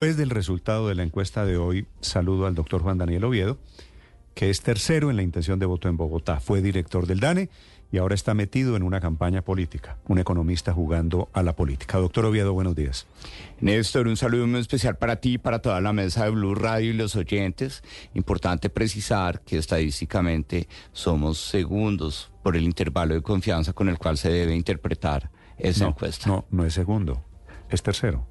Después del resultado de la encuesta de hoy, saludo al doctor Juan Daniel Oviedo, que es tercero en la intención de voto en Bogotá. Fue director del DANE y ahora está metido en una campaña política, un economista jugando a la política. Doctor Oviedo, buenos días. Néstor, un saludo muy especial para ti y para toda la mesa de Blue Radio y los oyentes. Importante precisar que estadísticamente somos segundos por el intervalo de confianza con el cual se debe interpretar esa encuesta. No, no es segundo, es tercero.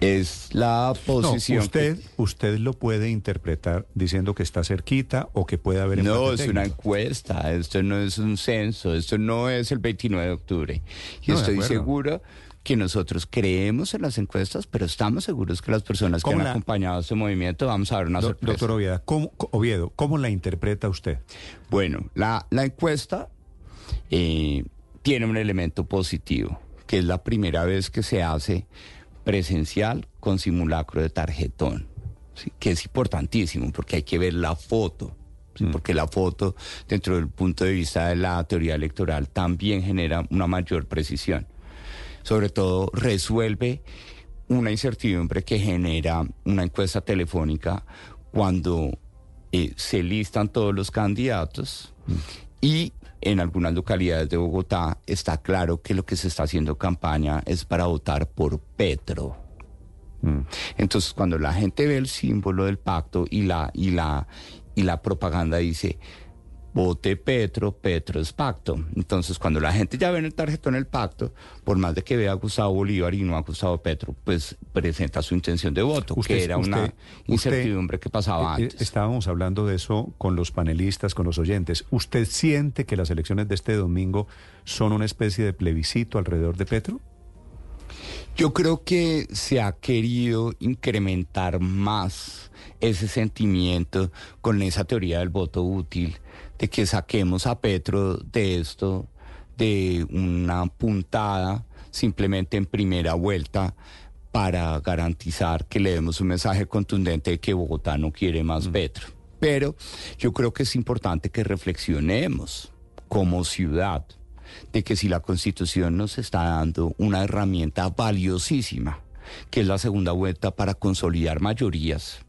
Es la posición. usted, usted lo puede interpretar diciendo que está cerquita o que puede haber. No, es una encuesta. Esto no es un censo. Esto no es el 29 de octubre. Y estoy seguro que nosotros creemos en las encuestas, pero estamos seguros que las personas que han acompañado este movimiento vamos a ver una sorpresa. Doctor Oviedo ¿cómo, Oviedo, ¿cómo la interpreta usted? Bueno, la, la encuesta eh, tiene un elemento positivo, que es la primera vez que se hace presencial con simulacro de tarjetón, que es importantísimo porque hay que ver la foto. Mm. Porque la foto, dentro del punto de vista de la teoría electoral, también genera una mayor precisión. Sobre todo, resuelve una incertidumbre que genera una encuesta telefónica cuando eh, se listan todos los candidatos mm. y en algunas localidades de Bogotá está claro que lo que se está haciendo campaña es para votar por Petro. Mm. Entonces, cuando la gente ve el símbolo del pacto y la, y la, y la propaganda dice, vote Petro, Petro es pacto. Entonces, cuando la gente ya ve en el tarjetón el pacto, por más de que vea a Gustavo Bolívar y no a Gustavo Petro, pues presenta su intención de voto, que era una incertidumbre que pasaba eh, eh, antes. Estábamos hablando de eso con los panelistas, con los oyentes. ¿Usted siente que las elecciones de este domingo son una especie de plebiscito alrededor de Petro? Yo creo que se ha querido incrementar más ese sentimiento con esa teoría del voto útil, de que saquemos a Petro de esto, de una puntada simplemente en primera vuelta para garantizar que le demos un mensaje contundente de que Bogotá no quiere más mm. Petro. Pero yo creo que es importante que reflexionemos como ciudad de que si la Constitución nos está dando una herramienta valiosísima, que es la segunda vuelta para consolidar mayorías,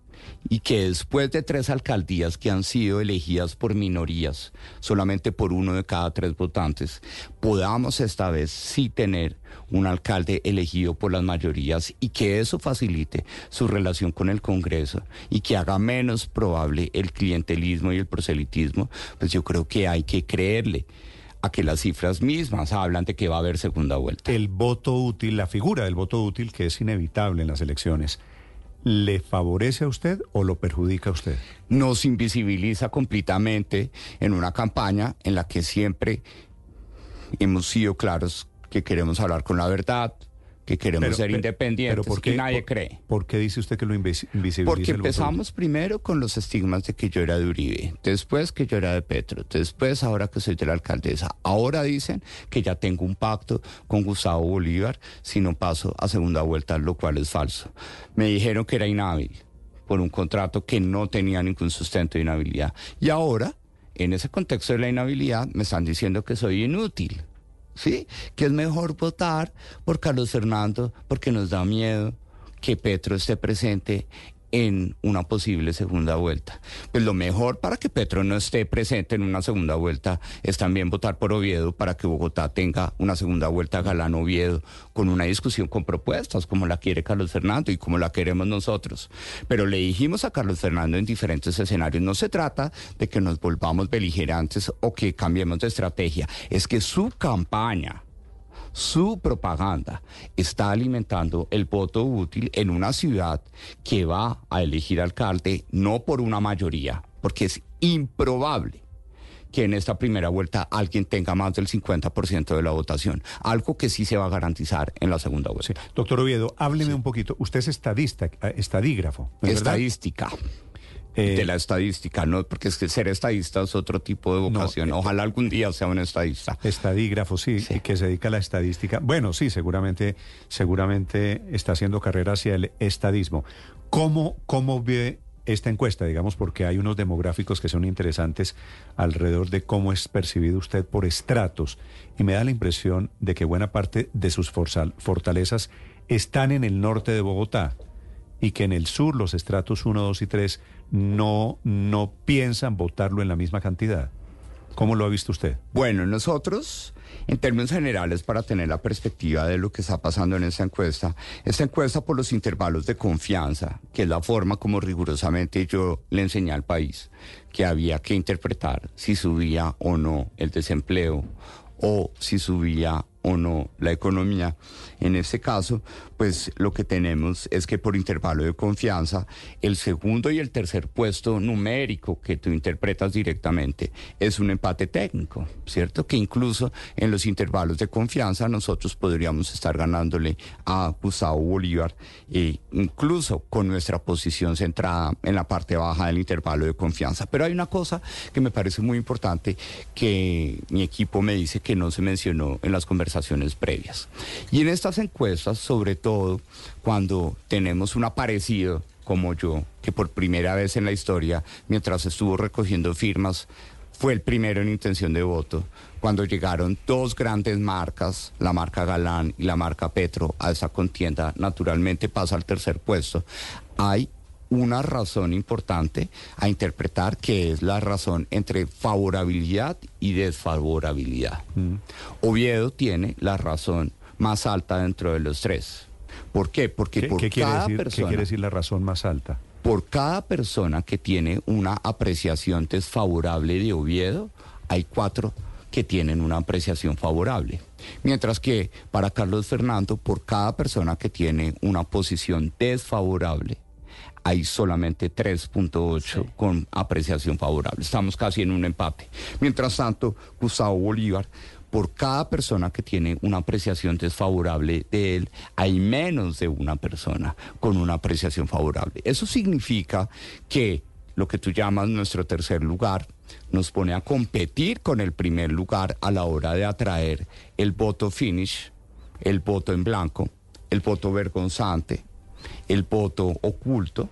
y que después de tres alcaldías que han sido elegidas por minorías, solamente por uno de cada tres votantes, podamos esta vez sí tener un alcalde elegido por las mayorías y que eso facilite su relación con el Congreso y que haga menos probable el clientelismo y el proselitismo, pues yo creo que hay que creerle a que las cifras mismas hablan de que va a haber segunda vuelta. El voto útil, la figura del voto útil que es inevitable en las elecciones, ¿le favorece a usted o lo perjudica a usted? Nos invisibiliza completamente en una campaña en la que siempre hemos sido claros que queremos hablar con la verdad, que queremos ser independientes pero nadie cree. ¿Por qué dice usted que lo invisibiliza? Porque empezamos primero con los estigmas de que yo era de Uribe, después que yo era de Petro, después ahora que soy de la alcaldesa. Ahora dicen que ya tengo un pacto con Gustavo Bolívar si no paso a segunda vuelta, lo cual es falso. Me dijeron que era inhábil por un contrato que no tenía ningún sustento de inhabilidad. Y ahora, en ese contexto de la inhabilidad, me están diciendo que soy inútil. ¿Sí? Que es mejor votar por Carlos Fernando porque nos da miedo que Petro esté presente en una posible segunda vuelta. Pues lo mejor para que Petro no esté presente en una segunda vuelta es también votar por Oviedo para que Bogotá tenga una segunda vuelta Galán Oviedo con una discusión con propuestas como la quiere Carlos Fernando y como la queremos nosotros. Pero le dijimos a Carlos Fernando en diferentes escenarios, no se trata de que nos volvamos beligerantes o que cambiemos de estrategia, es que su campaña su propaganda está alimentando el voto útil en una ciudad que va a elegir alcalde no por una mayoría, porque es improbable que en esta primera vuelta alguien tenga más del 50% de la votación, algo que sí se va a garantizar en la segunda vuelta. Doctor Oviedo, hábleme un poquito. Usted es estadista, eh, estadígrafo. Estadística. Eh, de la estadística, ¿no? Porque es que ser estadista es otro tipo de vocación. Eh, Ojalá algún día sea un estadista. Estadígrafo, sí, y que se dedica a la estadística. Bueno, sí, seguramente, seguramente está haciendo carrera hacia el estadismo. ¿Cómo, cómo ve esta encuesta, digamos, porque hay unos demográficos que son interesantes alrededor de cómo es percibido usted por estratos y me da la impresión de que buena parte de sus fortalezas están en el norte de Bogotá y que en el sur los estratos 1, 2 y 3 no, no piensan votarlo en la misma cantidad. ¿Cómo lo ha visto usted? Bueno, nosotros, en términos generales, para tener la perspectiva de lo que está pasando en esta encuesta, esta encuesta por los intervalos de confianza, que es la forma como rigurosamente yo le enseñé al país que había que interpretar si subía o no el desempleo o si subía o no la economía. En este caso, pues lo que tenemos es que por intervalo de confianza, el segundo y el tercer puesto numérico que tú interpretas directamente es un empate técnico, ¿cierto? Que incluso en los intervalos de confianza nosotros podríamos estar ganándole a Gustavo Bolívar, e incluso con nuestra posición centrada en la parte baja del intervalo de confianza. Pero hay una cosa que me parece muy importante que mi equipo me dice que no se mencionó en las conversaciones previas. Y en estas encuestas, sobre todo cuando tenemos un aparecido como yo, que por primera vez en la historia, mientras estuvo recogiendo firmas, fue el primero en intención de voto, cuando llegaron dos grandes marcas, la marca Galán y la marca Petro, a esa contienda, naturalmente pasa al tercer puesto. Hay una razón importante a interpretar que es la razón entre favorabilidad y desfavorabilidad. Mm. Oviedo tiene la razón más alta dentro de los tres. ¿Por qué? Porque por cada decir, persona... ¿Qué quiere decir la razón más alta? Por cada persona que tiene una apreciación desfavorable de Oviedo, hay cuatro que tienen una apreciación favorable. Mientras que para Carlos Fernando, por cada persona que tiene una posición desfavorable, hay solamente 3.8 con apreciación favorable. Estamos casi en un empate. Mientras tanto, Gustavo Bolívar, por cada persona que tiene una apreciación desfavorable de él, hay menos de una persona con una apreciación favorable. Eso significa que lo que tú llamas nuestro tercer lugar nos pone a competir con el primer lugar a la hora de atraer el voto finish, el voto en blanco, el voto vergonzante, el voto oculto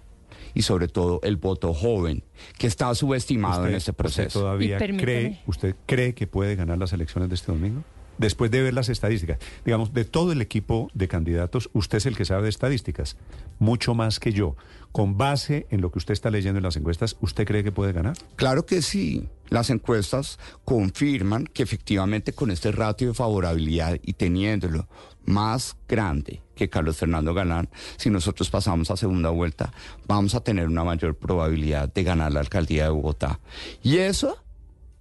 y sobre todo el voto joven, que está subestimado en este proceso. ¿Usted todavía cree, usted cree que puede ganar las elecciones de este domingo? Después de ver las estadísticas, digamos, de todo el equipo de candidatos, usted es el que sabe de estadísticas, mucho más que yo. Con base en lo que usted está leyendo en las encuestas, ¿usted cree que puede ganar? Claro que sí. Las encuestas confirman que efectivamente con este ratio de favorabilidad y teniéndolo más grande que Carlos Fernando Galán, si nosotros pasamos a segunda vuelta, vamos a tener una mayor probabilidad de ganar la alcaldía de Bogotá. Y eso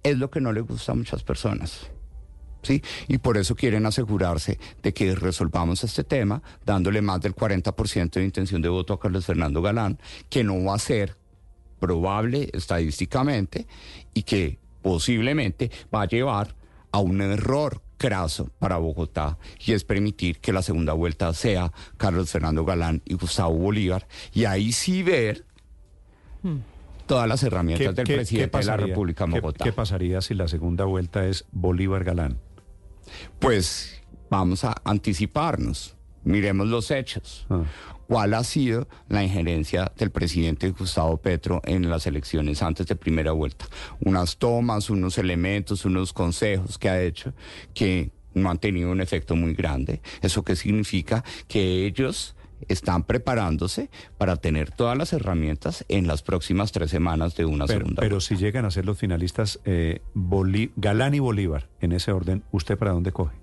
es lo que no le gusta a muchas personas. ¿Sí? Y por eso quieren asegurarse de que resolvamos este tema, dándole más del 40% de intención de voto a Carlos Fernando Galán, que no va a ser probable estadísticamente y que posiblemente va a llevar a un error craso para Bogotá y es permitir que la segunda vuelta sea Carlos Fernando Galán y Gustavo Bolívar y ahí sí ver hmm. todas las herramientas del presidente de la República de Bogotá. ¿Qué pasaría si la segunda vuelta es Bolívar Galán? Pues vamos a anticiparnos, miremos los hechos. Ah cuál ha sido la injerencia del presidente Gustavo Petro en las elecciones antes de primera vuelta. Unas tomas, unos elementos, unos consejos que ha hecho que no han tenido un efecto muy grande. ¿Eso qué significa? Que ellos están preparándose para tener todas las herramientas en las próximas tres semanas de una segunda. Pero si llegan a ser los finalistas eh, Galán y Bolívar, en ese orden, ¿usted para dónde coge?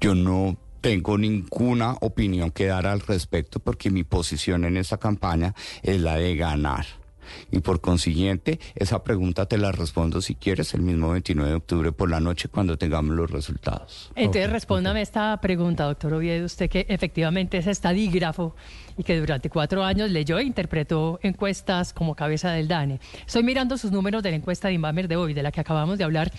Yo no tengo ninguna opinión que dar al respecto porque mi posición en esta campaña es la de ganar. Y por consiguiente, esa pregunta te la respondo si quieres el mismo 29 de octubre por la noche cuando tengamos los resultados. Entonces, respóndame esta pregunta, doctor Oviedo, usted que efectivamente es estadígrafo y que durante cuatro años leyó e interpretó encuestas como cabeza del DANE. Estoy mirando sus números de la encuesta de Inbamer de hoy, de la que acabamos de hablar,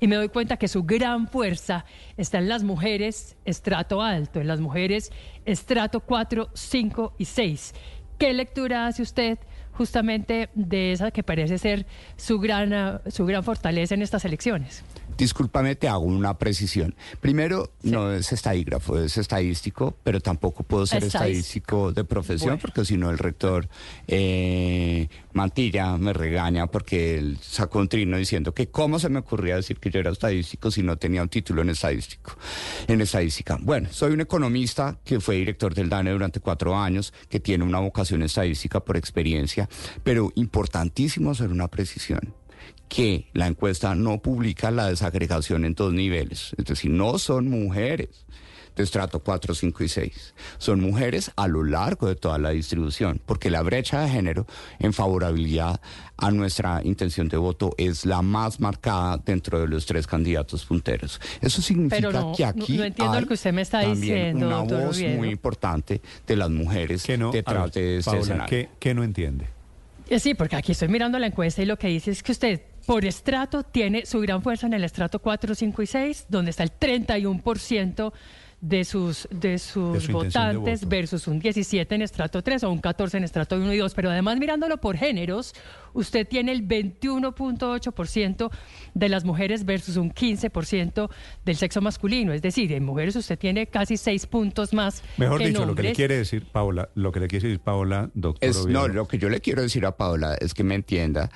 y me doy cuenta que su gran fuerza está en las mujeres estrato alto, en las mujeres estrato 4, 5 y 6. ¿Qué lectura hace usted justamente de esa que parece ser su gran, ah, su gran fortaleza en estas elecciones. Discúlpame, te hago una precisión. Primero, no es estadígrafo, es estadístico, pero tampoco puedo ser estadístico de profesión, porque si no el rector eh, Mantilla me regaña porque él sacó un trino diciendo que cómo se me ocurría decir que yo era estadístico si no tenía un título en estadístico, en estadística. Bueno, soy un economista que fue director del DANE durante cuatro años, que tiene una vocación estadística por experiencia, pero importantísimo hacer una precisión que la encuesta no publica la desagregación en dos niveles, es decir, no son mujeres de estrato 4, 5 y 6. Son mujeres a lo largo de toda la distribución, porque la brecha de género en favorabilidad a nuestra intención de voto es la más marcada dentro de los tres candidatos punteros. Eso significa que aquí no, entiendo lo que usted me está diciendo, una voz muy importante de las mujeres detrás de este escenario. ¿qué, no entiende? Eh, sí, porque aquí estoy mirando la encuesta y lo que dice es que usted por estrato tiene su gran fuerza en el estrato 4, 5 y 6, donde está el 31% de sus, de sus votantes versus un 17 en estrato 3 o un 14 en estrato 1 y 2. Pero además mirándolo por géneros, usted tiene el 21.8% de las mujeres versus un 15% del sexo masculino. Es decir, en mujeres usted tiene casi 6 puntos más. Mejor dicho, lo que le quiere decir, Paola, lo que le quiere decir, Paola, doctor. no, lo que yo le quiero decir a Paola es que me entienda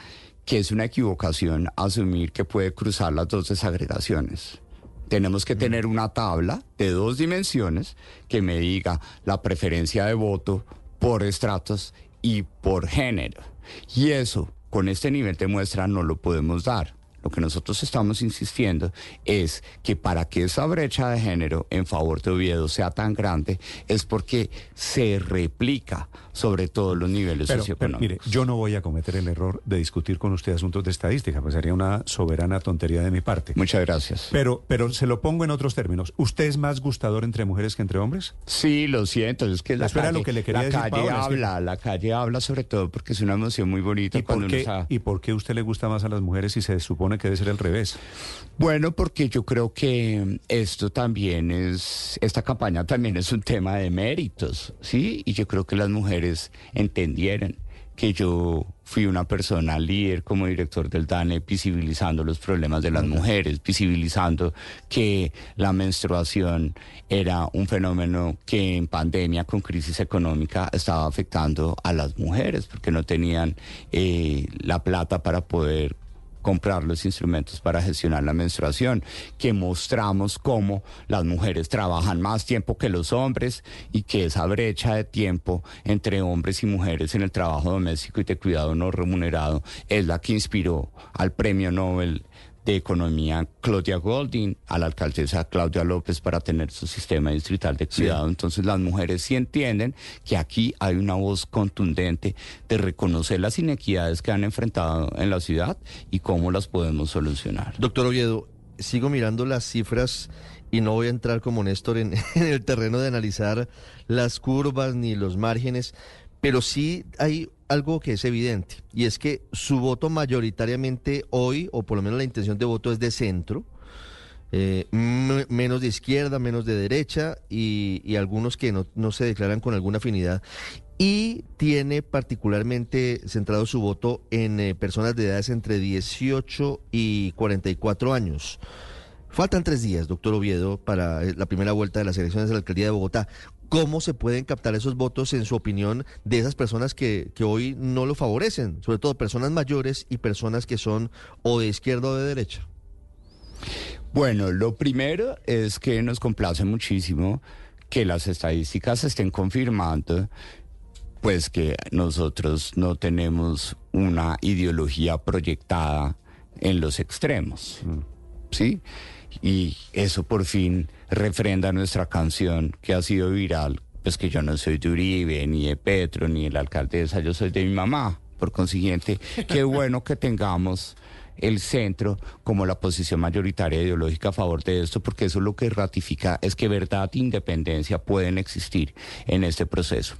que es una equivocación asumir que puede cruzar las dos desagregaciones. Tenemos que tener una tabla de dos dimensiones que me diga la preferencia de voto por estratos y por género. Y eso, con este nivel de muestra, no lo podemos dar. Lo que nosotros estamos insistiendo es que para que esa brecha de género en favor de Oviedo sea tan grande es porque se replica sobre todos los niveles socioeconómicos. mire, yo no voy a cometer el error de discutir con usted asuntos de estadística, pues sería una soberana tontería de mi parte. Muchas gracias. Pero, pero se lo pongo en otros términos. ¿Usted es más gustador entre mujeres que entre hombres? Sí, lo siento. Es que la calle, lo que le quería la calle habla, la calle habla sobre todo porque es una emoción muy bonita. ¿Y, por qué, ¿Y por qué usted le gusta más a las mujeres si se supone que debe ser al revés? Bueno, porque yo creo que esto también es, esta campaña también es un tema de méritos, ¿sí? Y yo creo que las mujeres entendieran que yo fui una persona líder como director del DANE, visibilizando los problemas de las mujeres, visibilizando que la menstruación era un fenómeno que en pandemia con crisis económica estaba afectando a las mujeres porque no tenían eh, la plata para poder comprar los instrumentos para gestionar la menstruación, que mostramos cómo las mujeres trabajan más tiempo que los hombres y que esa brecha de tiempo entre hombres y mujeres en el trabajo doméstico y de cuidado no remunerado es la que inspiró al premio Nobel de Economía Claudia Golding, a la alcaldesa Claudia López para tener su sistema distrital de cuidado. Entonces las mujeres sí entienden que aquí hay una voz contundente de reconocer las inequidades que han enfrentado en la ciudad y cómo las podemos solucionar. Doctor Oviedo, sigo mirando las cifras y no voy a entrar como Néstor en, en el terreno de analizar las curvas ni los márgenes, pero sí hay algo que es evidente, y es que su voto mayoritariamente hoy, o por lo menos la intención de voto es de centro, eh, menos de izquierda, menos de derecha, y, algunos que no, se declaran con alguna afinidad. Y tiene particularmente centrado su voto en eh, personas de edades entre 18 y 44 años. Faltan tres días, doctor Oviedo, para eh, la primera vuelta de las elecciones de la alcaldía de Bogotá. ¿Cómo se pueden captar esos votos, en su opinión, de esas personas que, que hoy no lo favorecen? Sobre todo personas mayores y personas que son o de izquierda o de derecha. Bueno, lo primero es que nos complace muchísimo que las estadísticas estén confirmando pues que nosotros no tenemos una ideología proyectada en los extremos. Mm. ¿Sí? Y eso por fin refrenda nuestra canción que ha sido viral, pues que yo no soy de Uribe, ni de Petro, ni de la alcaldesa, yo soy de mi mamá. Por consiguiente, qué bueno que tengamos el centro como la posición mayoritaria ideológica a favor de esto, porque eso lo que ratifica es que verdad e independencia pueden existir en este proceso.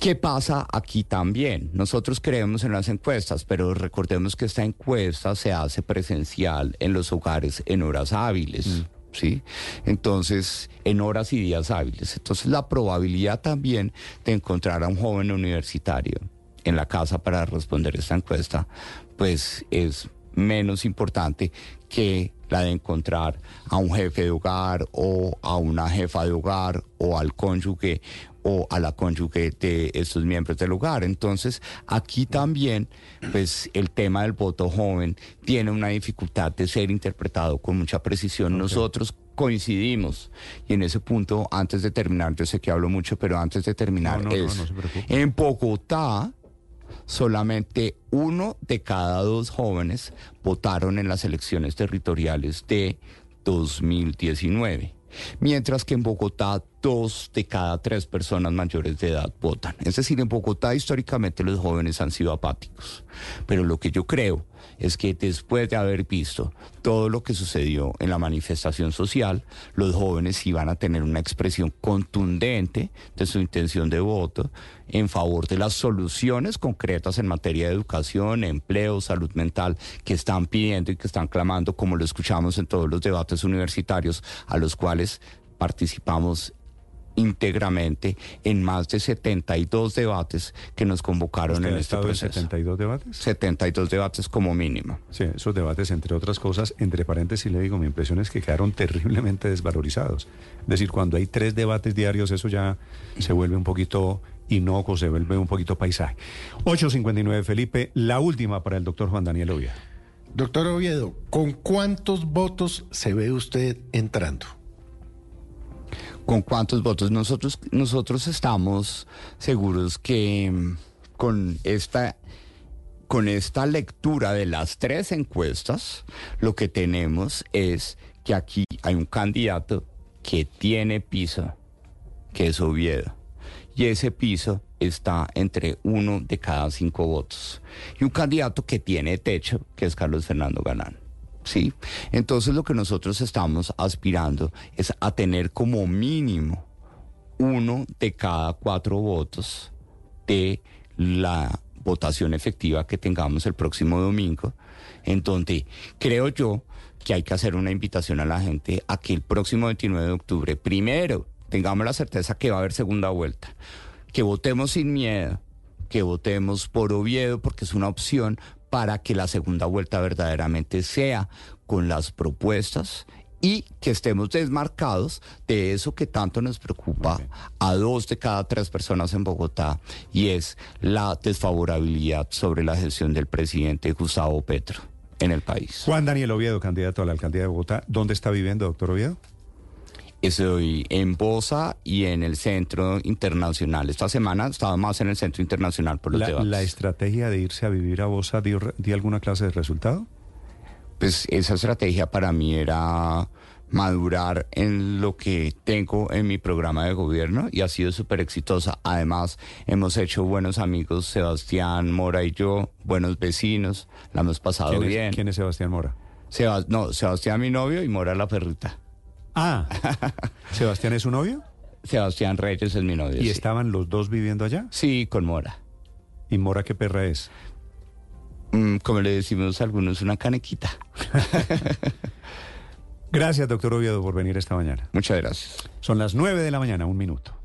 ¿Qué pasa aquí también? Nosotros creemos en las encuestas, pero recordemos que esta encuesta se hace presencial en los hogares en horas hábiles. Mm. ¿Sí? Entonces, en horas y días hábiles. Entonces, la probabilidad también de encontrar a un joven universitario en la casa para responder esta encuesta, pues es menos importante que la de encontrar a un jefe de hogar o a una jefa de hogar o al cónyuge o a la cónyuge de estos miembros del hogar. Entonces, aquí también, pues el tema del voto joven tiene una dificultad de ser interpretado con mucha precisión. Nosotros coincidimos y en ese punto, antes de terminar, yo sé que hablo mucho, pero antes de terminar, es en Bogotá solamente uno de cada dos jóvenes votaron en las elecciones territoriales de 2019 mientras que en Bogotá dos de cada tres personas mayores de edad votan. Es decir, en Bogotá históricamente los jóvenes han sido apáticos, pero lo que yo creo es que después de haber visto todo lo que sucedió en la manifestación social, los jóvenes iban a tener una expresión contundente de su intención de voto en favor de las soluciones concretas en materia de educación, empleo, salud mental que están pidiendo y que están clamando, como lo escuchamos en todos los debates universitarios a los cuales participamos íntegramente en más de 72 debates que nos convocaron en este proceso. 72 debates? 72 debates como mínimo. Sí, esos debates, entre otras cosas, entre paréntesis le digo, mi impresión es que quedaron terriblemente desvalorizados. Es decir, cuando hay tres debates diarios, eso ya se vuelve un poquito inocuo, se vuelve un poquito paisaje. 8.59, Felipe, la última para el doctor Juan Daniel Oviedo. Doctor Oviedo, ¿con cuántos votos se ve usted entrando? Con cuántos votos. Nosotros, nosotros estamos seguros que mm, con esta, con esta lectura de las tres encuestas, lo que tenemos es que aquí hay un candidato que tiene piso, que es Oviedo. Y ese piso está entre uno de cada cinco votos. Y un candidato que tiene techo, que es Carlos Fernando Galán. ¿Sí? Entonces lo que nosotros estamos aspirando es a tener como mínimo uno de cada cuatro votos de la votación efectiva que tengamos el próximo domingo, en donde creo yo que hay que hacer una invitación a la gente a que el próximo 29 de octubre, primero, tengamos la certeza que va a haber segunda vuelta, que votemos sin miedo, que votemos por Oviedo porque es una opción para que la segunda vuelta verdaderamente sea con las propuestas y que estemos desmarcados de eso que tanto nos preocupa a dos de cada tres personas en Bogotá y es la desfavorabilidad sobre la gestión del presidente Gustavo Petro en el país. Juan Daniel Oviedo, candidato a la alcaldía de Bogotá. ¿Dónde está viviendo, doctor Oviedo? Estoy en Bosa y en el Centro Internacional. Esta semana estaba más en el Centro Internacional por los la, debates. ¿La estrategia de irse a vivir a Bosa dio, alguna clase de resultado? Pues esa estrategia para mí era madurar en lo que tengo en mi programa de gobierno y ha sido súper exitosa. Además, hemos hecho buenos amigos, Sebastián Mora y yo, buenos vecinos, la hemos pasado ¿Quién bien. ¿Quién es Sebastián Mora? no, Sebastián mi novio y Mora la perrita. Ah, ¿Sebastián es su novio? Sebastián Reyes es mi novio. ¿Y estaban los dos viviendo allá? Sí, con Mora. ¿Y Mora qué perra es? Mm, como le decimos a algunos, una canequita. gracias, doctor Oviedo, por venir esta mañana. Muchas gracias. Son las nueve de la mañana, un minuto.